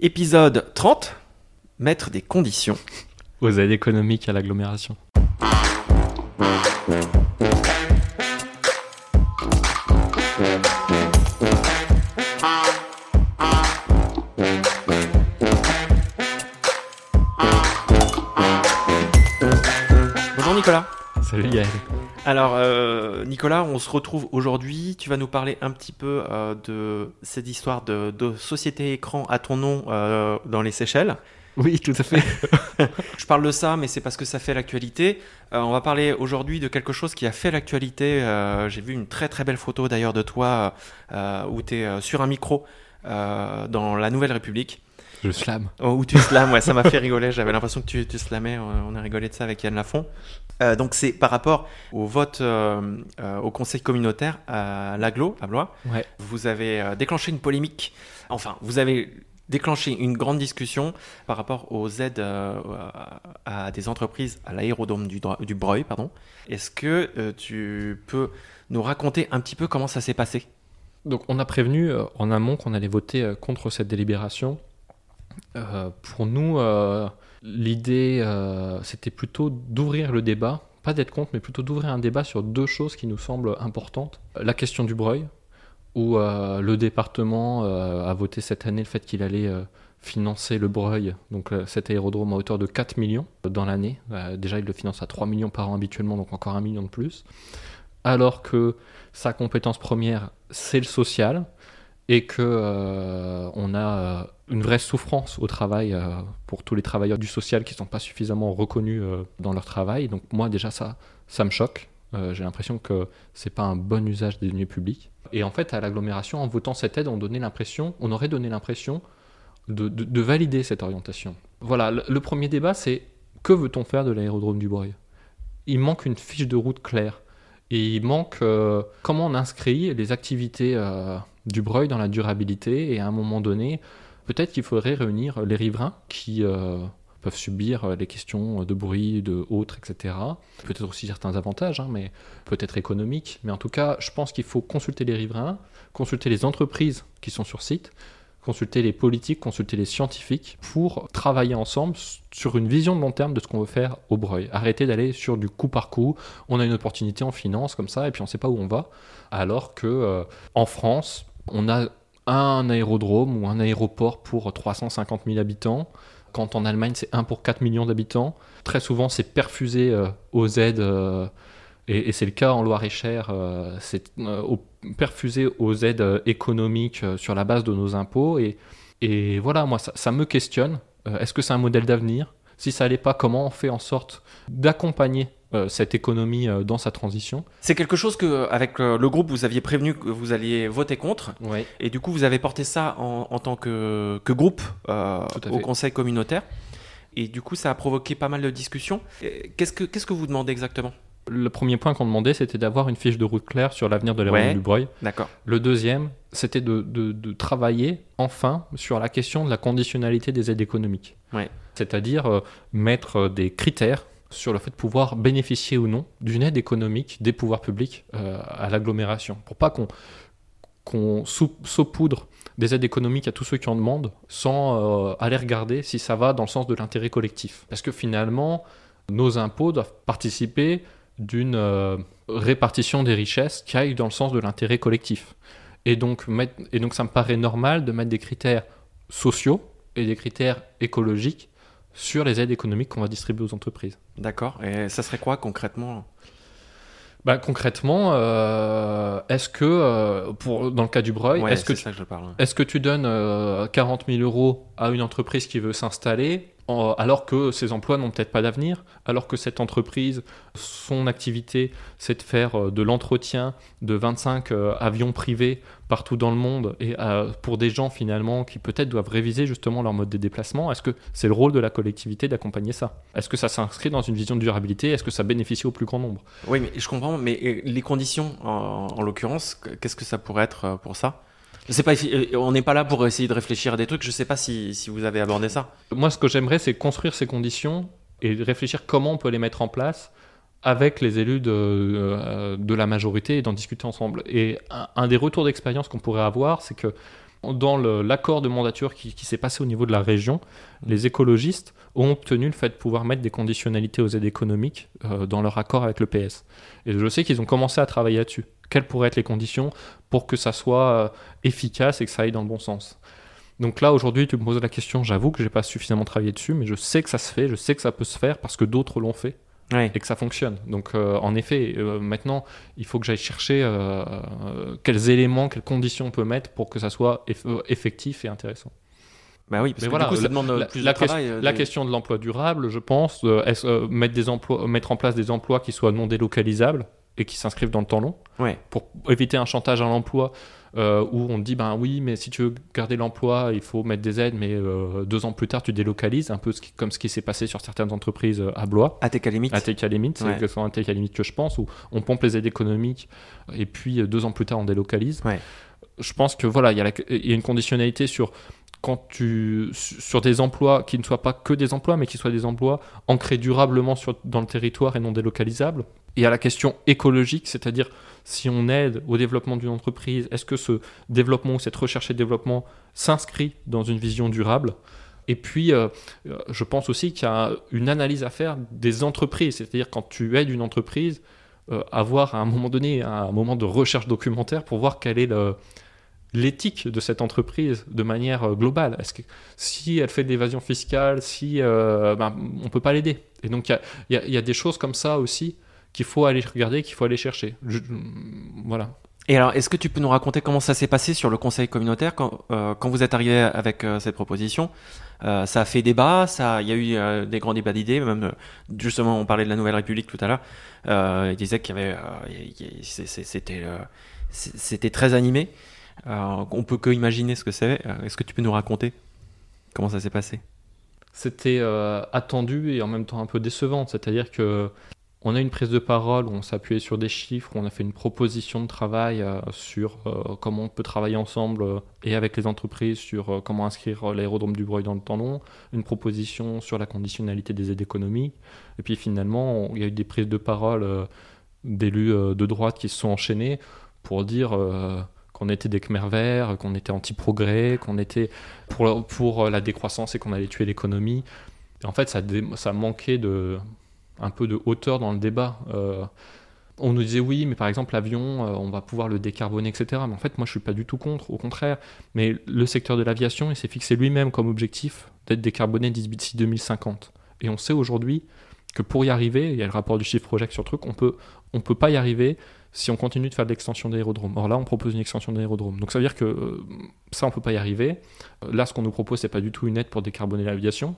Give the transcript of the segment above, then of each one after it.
Épisode 30 Mettre des conditions. aux aides économiques à l'agglomération. Bonjour Nicolas. Salut Gaël. Alors euh, Nicolas, on se retrouve aujourd'hui. Tu vas nous parler un petit peu euh, de cette histoire de, de société écran à ton nom euh, dans les Seychelles. Oui, tout à fait. Je parle de ça, mais c'est parce que ça fait l'actualité. On va parler aujourd'hui de quelque chose qui a fait l'actualité. J'ai vu une très très belle photo d'ailleurs de toi où tu es sur un micro dans la Nouvelle République. Je slam. Oh, où tu slams, ouais, ça m'a fait rigoler. J'avais l'impression que tu, tu slamais. On a rigolé de ça avec Yann Lafont. Euh, donc c'est par rapport au vote euh, euh, au conseil communautaire à l'aglo, à Blois. Ouais. Vous avez euh, déclenché une polémique. Enfin, vous avez déclenché une grande discussion par rapport aux aides euh, à des entreprises à l'aérodrome du, du Breuil. Pardon. Est-ce que euh, tu peux nous raconter un petit peu comment ça s'est passé? Donc on a prévenu euh, en amont qu'on allait voter euh, contre cette délibération. Euh, pour nous, euh, l'idée, euh, c'était plutôt d'ouvrir le débat, pas d'être contre, mais plutôt d'ouvrir un débat sur deux choses qui nous semblent importantes. La question du Breuil, où le département a voté cette année le fait qu'il allait financer le Breuil, donc cet aérodrome à hauteur de 4 millions dans l'année. Déjà, il le finance à 3 millions par an habituellement, donc encore un million de plus. Alors que sa compétence première, c'est le social, et que euh, on a euh, une vraie souffrance au travail euh, pour tous les travailleurs du social qui ne sont pas suffisamment reconnus dans leur travail. Donc moi déjà ça, ça me choque. J'ai l'impression que c'est pas un bon usage des deniers publics. Et en fait à l'agglomération, en votant cette aide, on donnait l'impression, on aurait donné l'impression de, de- de valider cette orientation. Voilà, le, premier débat c'est que veut-on faire de l'aérodrome du Breuil? Il manque une fiche de route claire. Et il manque comment on inscrit les activités du Breuil dans la durabilité. Et à un moment donné, peut-être qu'il faudrait réunir les riverains qui euh, peuvent subir euh, les questions de bruit, de autres, etc. Peut-être aussi certains avantages, hein, mais peut-être économiques. Mais en tout cas, je pense qu'il faut consulter les riverains, consulter les entreprises qui sont sur site, consulter les politiques, consulter les scientifiques pour travailler ensemble sur une vision de long terme de ce qu'on veut faire au Breuil. Arrêter d'aller sur du coup par coup. On a une opportunité en finance comme ça et puis on ne sait pas où on va. Alors que euh, en France, on a un aérodrome ou un aéroport pour 350 000 habitants. Quand en Allemagne, c'est 1 pour 4 millions d'habitants. Très souvent, c'est perfusé euh, aux aides, euh, et, c'est le cas en Loire-et-Cher, euh, c'est perfusé aux aides économiques sur la base de nos impôts. Et, et voilà, moi, ça, me questionne. Est-ce que c'est un modèle d'avenir? Si ça l'est pas, comment on fait en sorte d'accompagner cette économie euh, dans sa transition C'est quelque chose que, avec euh, le groupe, vous aviez prévenu que vous alliez voter contre. Oui. Et du coup, vous avez porté ça en, en tant que, que groupe euh, au conseil communautaire. Et du coup, ça a provoqué pas mal de discussions. Qu'est-ce que, qu'est-ce que vous demandez exactement? Le premier point qu'on demandait, c'était d'avoir une fiche de route claire sur l'avenir de l'aérodrome Ouais. du Breuil. D'accord. Le deuxième, c'était de, de- de travailler enfin sur la question de la conditionnalité des aides économiques. Ouais. C'est-à-dire euh, mettre euh, des critères sur le fait de pouvoir bénéficier ou non d'une aide économique des pouvoirs publics euh, à l'agglomération. Pour pas qu'on saupoudre des aides économiques à tous ceux qui en demandent sans euh, aller regarder si ça va dans le sens de l'intérêt collectif. Parce que finalement, nos impôts doivent participer d'une euh, répartition des richesses qui aille dans le sens de l'intérêt collectif. Et donc, mettre- et donc ça me paraît normal de mettre des critères sociaux et des critères écologiques sur les aides économiques qu'on va distribuer aux entreprises. D'accord. Et ça serait quoi concrètement Bah, concrètement, euh, est-ce que, euh, pour, dans le cas du Breuil, Ouais, est-ce que tu donnes euh, 40 000 euros à une entreprise qui veut s'installer alors que ses emplois n'ont peut-être pas d'avenir, alors que cette entreprise, son activité, c'est de faire euh, de l'entretien de 25 euh, avions privés partout dans le monde et euh, pour des gens finalement qui peut-être doivent réviser justement leur mode de déplacement Est-ce que c'est le rôle de la collectivité d'accompagner ça? Est-ce que ça s'inscrit dans une vision de durabilité? Est-ce que ça bénéficie au plus grand nombre? Oui, mais je comprends. Mais les conditions, en, en l'occurrence, qu'est-ce que ça pourrait être pour ça? Euh, on n'est pas là pour essayer de réfléchir à des trucs. Je sais pas si, vous avez abordé ça. Moi, ce que j'aimerais, c'est construire ces conditions et réfléchir comment on peut les mettre en place avec les élus de, euh, la majorité et d'en discuter ensemble. Et un, un des retours d'expérience qu'on pourrait avoir, c'est que Dans l'accord de mandature qui, s'est passé au niveau de la région, les écologistes ont obtenu le fait de pouvoir mettre des conditionnalités aux aides économiques euh, dans leur accord avec le PS. Et je sais qu'ils ont commencé à travailler là-dessus. Quelles pourraient être les conditions pour que ça soit euh, efficace et que ça aille dans le bon sens donc là, aujourd'hui, tu me poses la question, j'avoue que j'ai pas suffisamment travaillé dessus, mais je sais que ça se fait, je sais que ça peut se faire parce que d'autres l'ont fait et que ça fonctionne. Donc, euh, en effet, euh, maintenant, il faut que j'aille chercher euh, quels éléments, quelles conditions on peut mettre pour que ça soit effectif et intéressant. Bah oui, parce que du coup, ça demande la, plus la de travail. la question de l'emploi durable, je pense, mettre, des emplois, mettre en place des emplois qui soient non délocalisables et qui s'inscrivent dans le temps long, ouais. pour éviter un chantage à l'emploi euh, où on dit ben oui, mais si tu veux garder l'emploi, il faut mettre des aides, mais euh, deux ans plus tard, tu délocalises, un peu ce qui, comme ce qui s'est passé sur certaines entreprises euh, à Blois. À TK À TK Limit, c'est exactement à TK Limit que je pense, où on pompe les aides économiques et puis deux ans plus tard, on délocalise. Ouais. Je pense que voilà, il y, y, a une conditionnalité sur quand tu sur des emplois qui ne soient pas que des emplois, mais qui soient des emplois ancrés durablement sur, dans le territoire et non délocalisables. Et à la question écologique, c'est-à-dire si on aide au développement d'une entreprise, est-ce que ce développement ou cette recherche et développement s'inscrit dans une vision durable? Et puis, euh, euh, je pense aussi qu'il y a une analyse à faire des entreprises, c'est-à-dire quand tu aides une entreprise, euh, avoir à un moment donné un moment de recherche documentaire pour voir quelle est l'éthique de cette entreprise de manière globale. Est-ce que si elle fait de l'évasion fiscale, si ben, on peut pas l'aider. Et donc il y, a, des choses comme ça aussi qu'il faut aller regarder, qu'il faut aller chercher. voilà. Et alors, est-ce que tu peux nous raconter comment ça s'est passé sur le conseil communautaire quand, euh, quand vous êtes arrivé avec euh, cette proposition? Euh, Ça a fait débat, ça, il y a eu des grands débats d'idées, même justement, on parlait de la Nouvelle République tout à l'heure. il disait qu'il y avait, c'était, c'était très animé. on peut que imaginer ce que c'est. Est-ce que tu peux nous raconter comment ça s'est passé? C'était attendu et en même temps un peu décevant. C'est-à-dire que on a une prise de parole où on s'appuyait sur des chiffres, où on a fait une proposition de travail euh, sur euh, comment on peut travailler ensemble euh, et avec les entreprises sur comment inscrire l'aérodrome du Breuil dans le temps long, une proposition sur la conditionnalité des aides économiques. Et puis finalement, il y a eu des prises de parole d'élus de droite qui se sont enchaînés pour dire qu'on était des Khmer verts, qu'on était anti-progrès, qu'on était pour, la décroissance et qu'on allait tuer l'économie. En fait, ça manquait de un peu de hauteur dans le débat. Euh, on nous disait oui, mais par exemple l'avion, euh, on va pouvoir le décarboner, etc. Mais en fait, moi, je suis pas du tout contre, au contraire. Mais le secteur de l'aviation, il s'est fixé lui-même comme objectif d'être décarboné d'ici 2050. Et on sait aujourd'hui que pour y arriver, il y a le rapport du chiffre project sur le truc, on peut, on peut pas y arriver si on continue de faire de l'extension d'aérodrome. Or là, on propose une extension d'aérodrome. Donc ça veut dire que euh, ça, on peut pas y arriver. Là, ce qu'on nous propose, c'est pas du tout une aide pour décarboner l'aviation.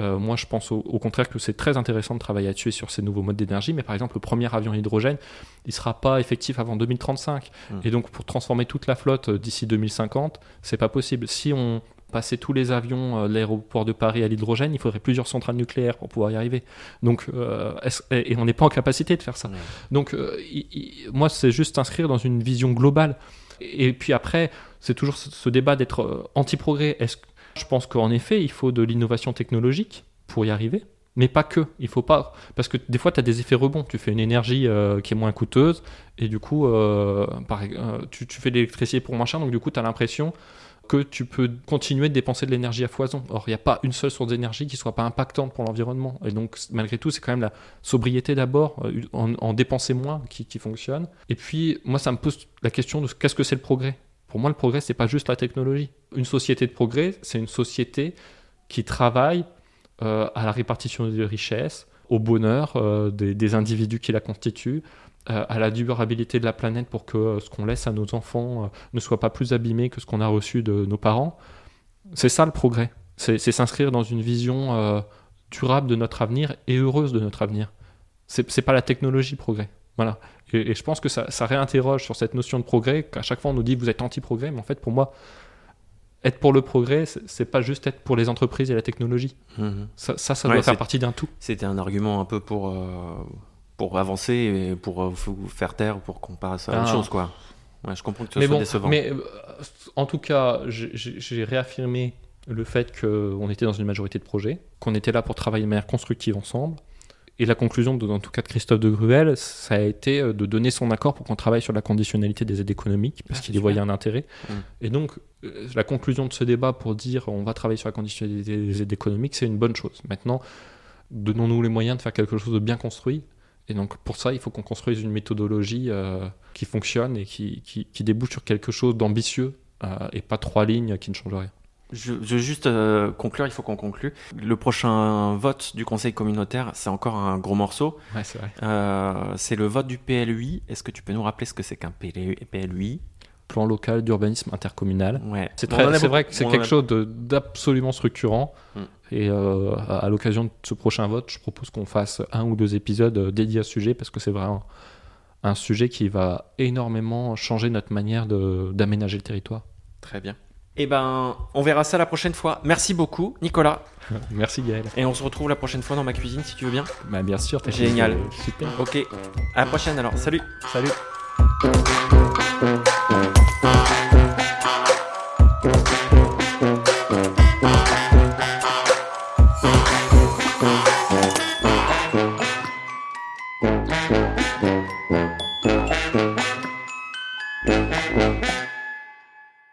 Euh, moi, je pense au, contraire que c'est très intéressant de travailler là-dessus sur ces nouveaux modes d'énergie. Mais par exemple, le premier avion hydrogène, il ne sera pas effectif avant 2035. Mmh. Et donc, pour transformer toute la flotte euh, d'ici 2050, c'est pas possible. Si on passait tous les avions euh, de l'aéroport de Paris à l'hydrogène, il faudrait plusieurs centrales nucléaires pour pouvoir y arriver. Donc, et on n'est pas en capacité de faire ça. Donc, moi, c'est juste inscrire dans une vision globale. Et puis après, c'est toujours ce débat d'être anti-progrès. Est-ce je pense qu'en effet, il faut de l'innovation technologique pour y arriver, mais pas que. Il faut pas. Parce que des fois, tu as des effets rebonds. Tu fais une énergie euh, qui est moins coûteuse, et du coup, euh, euh, tu, fais de l'électricité pour moins cher, donc du coup, tu as l'impression que tu peux continuer de dépenser de l'énergie à foison. Or, il n'y a pas une seule source d'énergie qui soit pas impactante pour l'environnement. Et donc, malgré tout, c'est quand même la sobriété d'abord, en, dépenser moins, qui fonctionne. Et puis, moi, ça me pose la question de qu'est-ce que c'est le progrès? Pour moi, le progrès, c'est pas juste la technologie. Une société de progrès, c'est une société qui travaille euh, à la répartition des richesses, au bonheur euh, des, individus qui la constituent, euh, à la durabilité de la planète pour que ce qu'on laisse à nos enfants ne soit pas plus abîmé que ce qu'on a reçu de nos parents. C'est ça le progrès. C'est s'inscrire dans une vision durable de notre avenir et heureuse de notre avenir. C'est pas la technologie progrès. Voilà. Et, je pense que ça, réinterroge sur cette notion de progrès, qu'à chaque fois on nous dit vous êtes anti-progrès, mais en fait pour moi, être pour le progrès, c'est pas juste être pour les entreprises et la technologie. Mhm. Ça, ça, doit faire partie d'un tout. C'était un argument un peu pour, euh, pour avancer et pour euh, faire taire, pour qu'on passe à autre ah. chose, quoi. Ouais, je comprends que ce mais soit décevant. Mais euh, en tout cas, j'ai réaffirmé le fait qu'on était dans une majorité de projets, qu'on était là pour travailler de manière constructive ensemble, Et la conclusion, de, en tout cas de Christophe de Gruel, ça a été euh, de donner son accord pour qu'on travaille sur la conditionnalité des aides économiques, parce Ah, qu'il y voyait un intérêt. Mm. Et donc, euh, la conclusion de ce débat pour dire on va travailler sur la conditionnalité des aides économiques, c'est une bonne chose. Maintenant, donnons-nous les moyens de faire quelque chose de bien construit. Et donc, pour ça, il faut qu'on construise une méthodologie euh, qui fonctionne et qui, qui, qui débouche sur quelque chose d'ambitieux euh, et pas trois lignes qui ne changent rien. Je, veux juste euh, conclure, il faut qu'on conclue. Le prochain vote du Conseil communautaire, c'est encore un gros morceau. Ouais, c'est vrai. Euh, c'est le vote du PLUI. Est-ce que tu peux nous rappeler ce que c'est qu'un PLUI Plan local d'urbanisme intercommunal. Ouais. C'est vrai que c'est quelque a- chose d'absolument structurant. Mm. Et euh, à, à l'occasion de ce prochain vote, je propose qu'on fasse un ou deux épisodes dédiés à ce sujet parce que c'est vraiment un sujet qui va énormément changer notre manière d'aménager le territoire. Très bien. Eh ben, on verra ça la prochaine fois. Merci beaucoup, Nicolas. Merci Gaël. Et on se retrouve la prochaine fois dans ma cuisine, si tu veux bien. Bah, bien sûr, t'as Génial. euh, Super. Ok. À la prochaine alors. Salut. Salut.